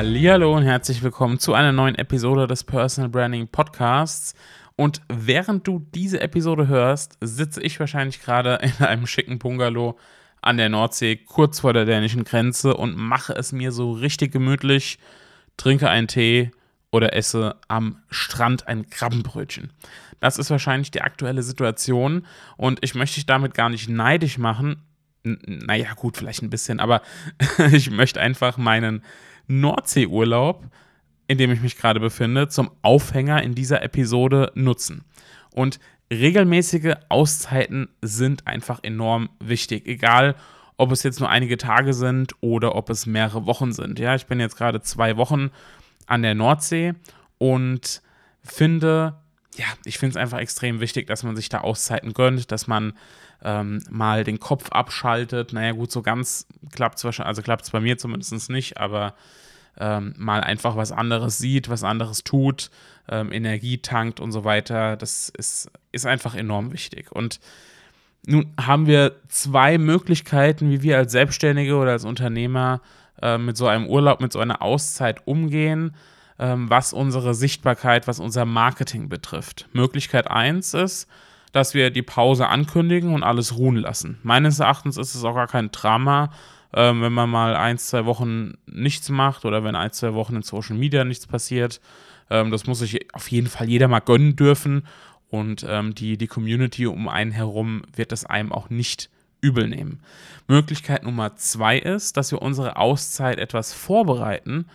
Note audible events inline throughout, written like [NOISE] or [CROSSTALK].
Hallo und herzlich willkommen zu einer neuen Episode des Personal Branding Podcasts. Und während du diese Episode hörst, sitze ich wahrscheinlich gerade in einem schicken Bungalow an der Nordsee, kurz vor der dänischen Grenze und mache es mir so richtig gemütlich, trinke einen Tee oder esse am Strand ein Krabbenbrötchen. Das ist wahrscheinlich die aktuelle Situation und ich möchte dich damit gar nicht neidisch machen. N naja, gut, vielleicht ein bisschen, aber [LAUGHS] ich möchte einfach meinen Nordseeurlaub, in dem ich mich gerade befinde, zum Aufhänger in dieser Episode nutzen. Und regelmäßige Auszeiten sind einfach enorm wichtig, egal ob es jetzt nur einige Tage sind oder ob es mehrere Wochen sind. Ja, ich bin jetzt gerade zwei Wochen an der Nordsee und finde, ja, ich finde es einfach extrem wichtig, dass man sich da Auszeiten gönnt, dass man ähm, mal den Kopf abschaltet. Naja, gut, so ganz klappt es wahrscheinlich, also klappt es bei mir zumindest nicht, aber ähm, mal einfach was anderes sieht, was anderes tut, ähm, Energie tankt und so weiter. Das ist, ist einfach enorm wichtig. Und nun haben wir zwei Möglichkeiten, wie wir als Selbstständige oder als Unternehmer äh, mit so einem Urlaub, mit so einer Auszeit umgehen, ähm, was unsere Sichtbarkeit, was unser Marketing betrifft. Möglichkeit 1 ist, dass wir die Pause ankündigen und alles ruhen lassen. Meines Erachtens ist es auch gar kein Drama, ähm, wenn man mal ein, zwei Wochen nichts macht oder wenn ein, zwei Wochen in Social Media nichts passiert. Ähm, das muss sich auf jeden Fall jeder mal gönnen dürfen und ähm, die, die Community um einen herum wird das einem auch nicht übel nehmen. Möglichkeit Nummer zwei ist, dass wir unsere Auszeit etwas vorbereiten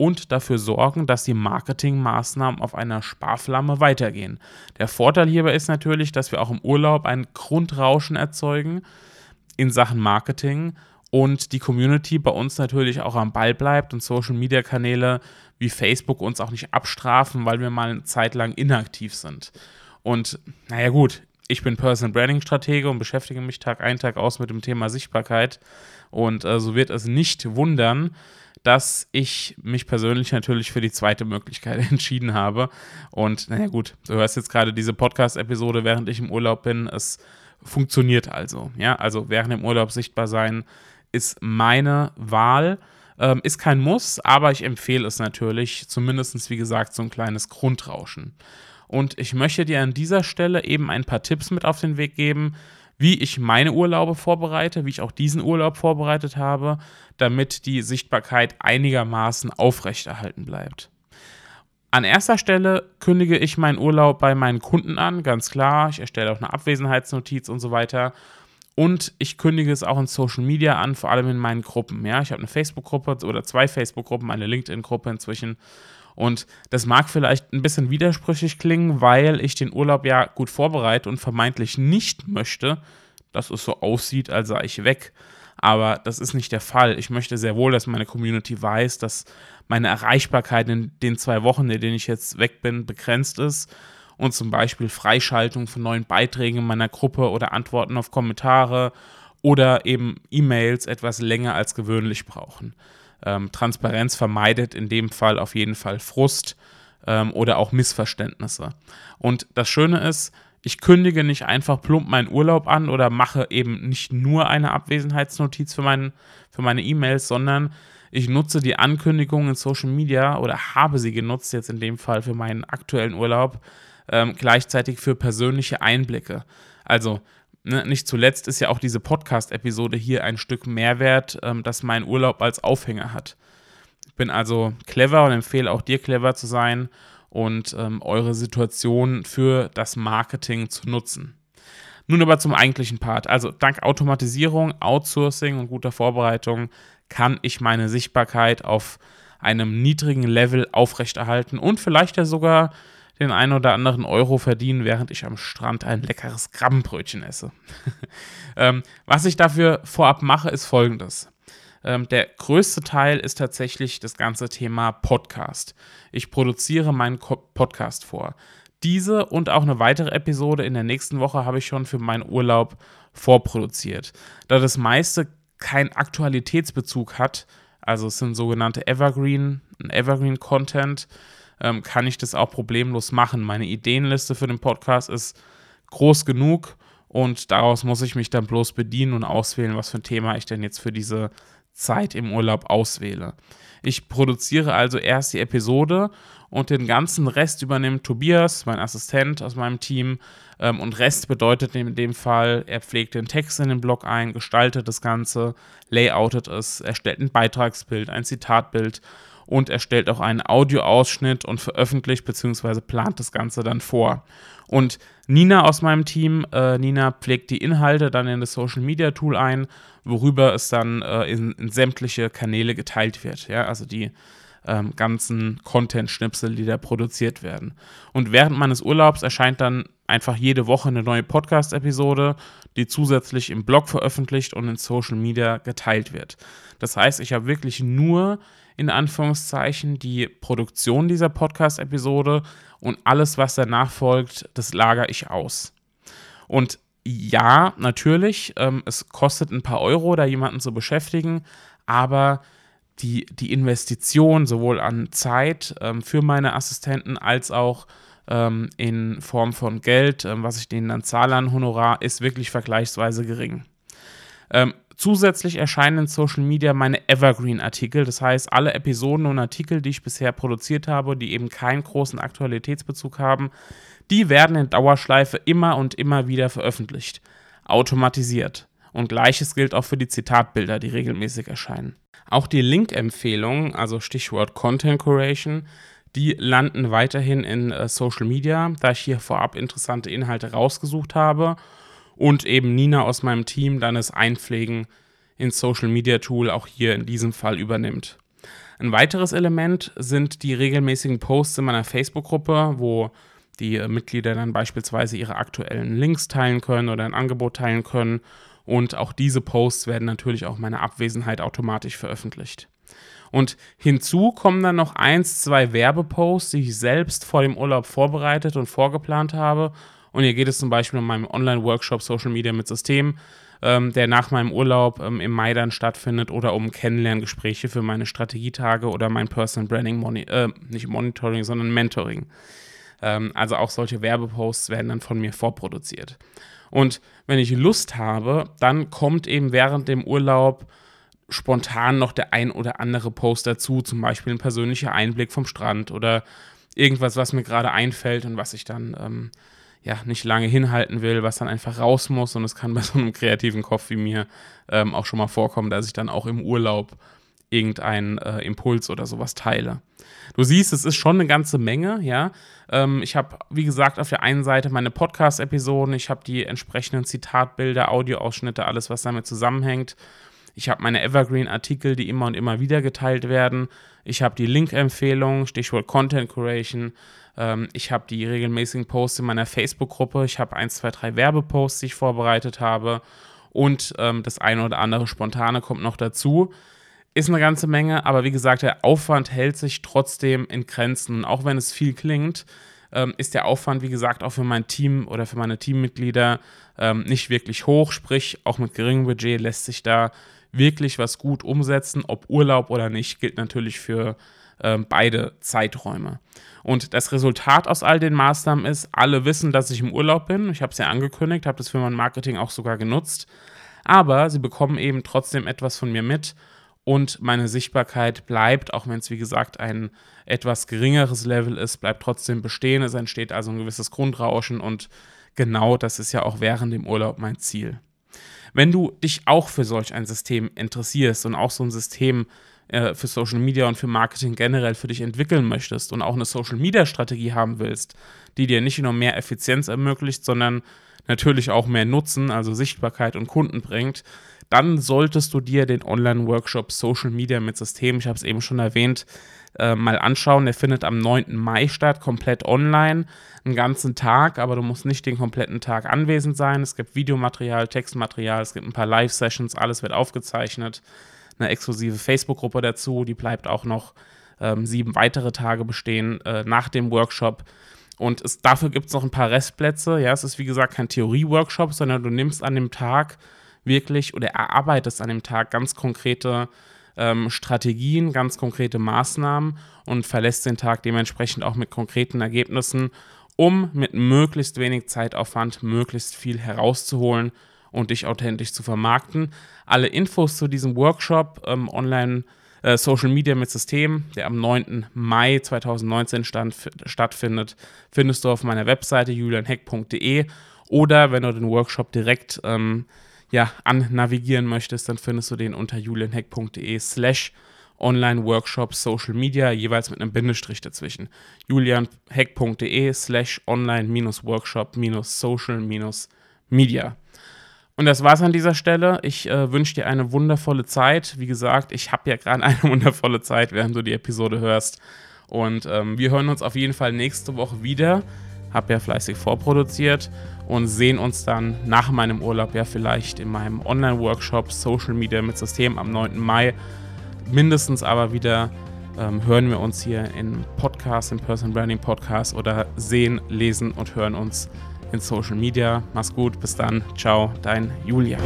und dafür sorgen, dass die Marketingmaßnahmen auf einer Sparflamme weitergehen. Der Vorteil hierbei ist natürlich, dass wir auch im Urlaub ein Grundrauschen erzeugen in Sachen Marketing und die Community bei uns natürlich auch am Ball bleibt und Social Media Kanäle wie Facebook uns auch nicht abstrafen, weil wir mal eine Zeit lang inaktiv sind. Und naja, gut, ich bin Personal Branding Stratege und beschäftige mich Tag ein, Tag aus mit dem Thema Sichtbarkeit. Und äh, so wird es nicht wundern, dass ich mich persönlich natürlich für die zweite Möglichkeit [LAUGHS] entschieden habe. Und naja, gut, du hörst jetzt gerade diese Podcast-Episode, während ich im Urlaub bin. Es funktioniert also. Ja, also während dem Urlaub sichtbar sein ist meine Wahl. Ähm, ist kein Muss, aber ich empfehle es natürlich. Zumindest, wie gesagt, so ein kleines Grundrauschen. Und ich möchte dir an dieser Stelle eben ein paar Tipps mit auf den Weg geben, wie ich meine Urlaube vorbereite, wie ich auch diesen Urlaub vorbereitet habe, damit die Sichtbarkeit einigermaßen aufrechterhalten bleibt. An erster Stelle kündige ich meinen Urlaub bei meinen Kunden an, ganz klar. Ich erstelle auch eine Abwesenheitsnotiz und so weiter. Und ich kündige es auch in Social Media an, vor allem in meinen Gruppen. Ja, ich habe eine Facebook-Gruppe oder zwei Facebook-Gruppen, eine LinkedIn-Gruppe inzwischen. Und das mag vielleicht ein bisschen widersprüchlich klingen, weil ich den Urlaub ja gut vorbereite und vermeintlich nicht möchte, dass es so aussieht, als sei ich weg. Aber das ist nicht der Fall. Ich möchte sehr wohl, dass meine Community weiß, dass meine Erreichbarkeit in den zwei Wochen, in denen ich jetzt weg bin, begrenzt ist und zum Beispiel Freischaltung von neuen Beiträgen in meiner Gruppe oder Antworten auf Kommentare oder eben E-Mails etwas länger als gewöhnlich brauchen. Ähm, Transparenz vermeidet in dem Fall auf jeden Fall Frust ähm, oder auch Missverständnisse. Und das Schöne ist, ich kündige nicht einfach plump meinen Urlaub an oder mache eben nicht nur eine Abwesenheitsnotiz für, mein, für meine E-Mails, sondern ich nutze die Ankündigung in Social Media oder habe sie genutzt, jetzt in dem Fall für meinen aktuellen Urlaub, ähm, gleichzeitig für persönliche Einblicke. Also ne, nicht zuletzt ist ja auch diese Podcast-Episode hier ein Stück Mehrwert, ähm, das mein Urlaub als Aufhänger hat. Ich bin also clever und empfehle auch dir clever zu sein und ähm, eure Situation für das Marketing zu nutzen. Nun aber zum eigentlichen Part. Also dank Automatisierung, Outsourcing und guter Vorbereitung kann ich meine Sichtbarkeit auf einem niedrigen Level aufrechterhalten und vielleicht ja sogar den einen oder anderen Euro verdienen, während ich am Strand ein leckeres Krabbenbrötchen esse. [LAUGHS] ähm, was ich dafür vorab mache, ist folgendes. Ähm, der größte Teil ist tatsächlich das ganze Thema Podcast. Ich produziere meinen Podcast vor. Diese und auch eine weitere Episode in der nächsten Woche habe ich schon für meinen Urlaub vorproduziert. Da das meiste keinen Aktualitätsbezug hat, also es sind sogenannte Evergreen, Evergreen Content, ähm, kann ich das auch problemlos machen. Meine Ideenliste für den Podcast ist groß genug und daraus muss ich mich dann bloß bedienen und auswählen, was für ein Thema ich denn jetzt für diese Zeit im Urlaub auswähle. Ich produziere also erst die Episode und den ganzen Rest übernimmt Tobias, mein Assistent aus meinem Team. Ähm, und Rest bedeutet in dem Fall, er pflegt den Text in den Blog ein, gestaltet das Ganze, layoutet es, erstellt ein Beitragsbild, ein Zitatbild und erstellt auch einen Audioausschnitt und veröffentlicht bzw. plant das Ganze dann vor. Und Nina aus meinem Team, äh, Nina pflegt die Inhalte dann in das Social Media Tool ein, worüber es dann äh, in, in, sämtliche Kanäle geteilt wird. Ja? Also die ähm, ganzen Content-Schnipsel, die da produziert werden. Und während meines Urlaubs erscheint dann einfach jede Woche eine neue Podcast-Episode, die zusätzlich im Blog veröffentlicht und in Social Media geteilt wird. Das heißt, ich habe wirklich nur in Anführungszeichen die Produktion dieser Podcast-Episode und alles, was danach folgt, das lagere ich aus. Und ja, natürlich, ähm, es kostet ein paar Euro, da jemanden zu beschäftigen, aber die, die Investition sowohl an Zeit ähm, für meine Assistenten als auch ähm, in Form von Geld, ähm, was ich denen dann zahle an Honorar, ist wirklich vergleichsweise gering. Ähm, zusätzlich erscheinen in Social Media meine Evergreen-Artikel, das heißt alle Episoden und Artikel, die ich bisher produziert habe, die eben keinen großen Aktualitätsbezug haben, die werden in Dauerschleife immer und immer wieder veröffentlicht, automatisiert. Und gleiches gilt auch für die Zitatbilder, die regelmäßig erscheinen. Auch die Link-Empfehlungen, also Stichwort Content Curation, die landen weiterhin in äh, Social Media, da ich hier vorab interessante Inhalte rausgesucht habe und eben Nina aus meinem Team dann das Einpflegen ins Social Media Tool auch hier in diesem Fall übernimmt. Ein weiteres Element sind die regelmäßigen Posts in meiner Facebook-Gruppe, wo die Mitglieder dann beispielsweise ihre aktuellen Links teilen können oder ein Angebot teilen können. Und auch diese Posts werden natürlich auch meine Abwesenheit automatisch veröffentlicht. Und hinzu kommen dann noch eins, zwei Werbeposts, die ich selbst vor dem Urlaub vorbereitet und vorgeplant habe. Und hier geht es zum Beispiel um meinen Online-Workshop Social Media mit System, ähm, der nach meinem Urlaub ähm, im Mai dann stattfindet, oder um Kennenlerngespräche für meine Strategietage oder mein Personal Branding, Moni äh, nicht Monitoring, sondern Mentoring. Ähm, also auch solche Werbeposts werden dann von mir vorproduziert. Und wenn ich Lust habe, dann kommt eben während dem Urlaub spontan noch der ein oder andere Post dazu, zum Beispiel ein persönlicher Einblick vom Strand oder irgendwas, was mir gerade einfällt und was ich dann ähm, ja nicht lange hinhalten will, was dann einfach raus muss. Und es kann bei so einem kreativen Kopf wie mir ähm, auch schon mal vorkommen, dass ich dann auch im Urlaub irgendeinen äh, Impuls oder sowas teile. Du siehst, es ist schon eine ganze Menge, ja. Ähm, ich habe, wie gesagt, auf der einen Seite meine Podcast-Episoden, ich habe die entsprechenden Zitatbilder, Audioausschnitte, alles, was damit zusammenhängt. Ich habe meine Evergreen-Artikel, die immer und immer wieder geteilt werden. Ich habe die Link-Empfehlung, Stichwort Content Curation. Ähm, ich habe die regelmäßigen Posts in meiner Facebook-Gruppe. Ich habe ein, zwei, drei Werbeposts, die ich vorbereitet habe. Und ähm, das eine oder andere Spontane kommt noch dazu. Ist eine ganze Menge, aber wie gesagt, der Aufwand hält sich trotzdem in Grenzen. Auch wenn es viel klingt, ähm, ist der Aufwand, wie gesagt, auch für mein Team oder für meine Teammitglieder ähm, nicht wirklich hoch. Sprich, auch mit geringem Budget lässt sich da wirklich was gut umsetzen. Ob Urlaub oder nicht, gilt natürlich für ähm, beide Zeiträume. Und das Resultat aus all den Maßnahmen ist, alle wissen, dass ich im Urlaub bin. Ich habe es ja angekündigt, habe das für mein Marketing auch sogar genutzt. Aber sie bekommen eben trotzdem etwas von mir mit und meine Sichtbarkeit bleibt, auch wenn es wie gesagt ein etwas geringeres Level ist, bleibt trotzdem bestehen. Es entsteht also ein gewisses Grundrauschen und genau das ist ja auch während dem Urlaub mein Ziel. Wenn du dich auch für solch ein System interessierst und auch so ein System äh, für Social Media und für Marketing generell für dich entwickeln möchtest und auch eine Social Media Strategie haben willst, die dir nicht nur mehr Effizienz ermöglicht, sondern natürlich auch mehr Nutzen, also Sichtbarkeit und Kunden bringt, dann solltest du dir den Online-Workshop Social Media mit System, ich habe es eben schon erwähnt, äh, mal anschauen. Der findet am 9. Mai statt, komplett online, einen ganzen Tag, aber du musst nicht den kompletten Tag anwesend sein. Es gibt Videomaterial, Textmaterial, es gibt ein paar Live-Sessions, alles wird aufgezeichnet. eine exklusive Facebook-Gruppe dazu, die bleibt auch noch ähm, sieben weitere Tage bestehen äh, nach dem Workshop. Und es, dafür gibt es noch ein paar Restplätze. Ja, es ist wie gesagt kein Theorie-Workshop, sondern du nimmst an dem Tag wirklich oder erarbeitest an dem Tag ganz konkrete ähm, Strategien, ganz konkrete Maßnahmen und verlässt den Tag dementsprechend auch mit konkreten Ergebnissen, um mit möglichst wenig Zeitaufwand möglichst viel herauszuholen und dich authentisch zu vermarkten. Alle Infos zu diesem Workshop ähm, online äh, Social Media mit System, der am 9. Mai 2019 stand, stattfindet, findest du auf meiner Webseite julianheck.de oder wenn du den Workshop direkt ähm, ja, annavigieren möchtest, dann findest du den unter julianheck.de slash Online-Workshop Social Media, jeweils mit einem Bindestrich dazwischen. julianheck.de slash online-workshop-social-media. Und das war's an dieser Stelle. Ich äh, wünsche dir eine wundervolle Zeit. Wie gesagt, ich habe ja gerade eine [LAUGHS] wundervolle Zeit, während du die Episode hörst. Und ähm, wir hören uns auf jeden Fall nächste Woche wieder. Hab ja fleißig vorproduziert und sehen uns dann nach meinem Urlaub ja vielleicht in meinem Online-Workshop Social Media mit System am 9. Mai. Mindestens aber wieder ähm, hören wir uns hier im Podcast, im Person Branding Podcast oder sehen, lesen und hören uns in Social Media. Mach's gut, bis dann. Ciao, dein Julia.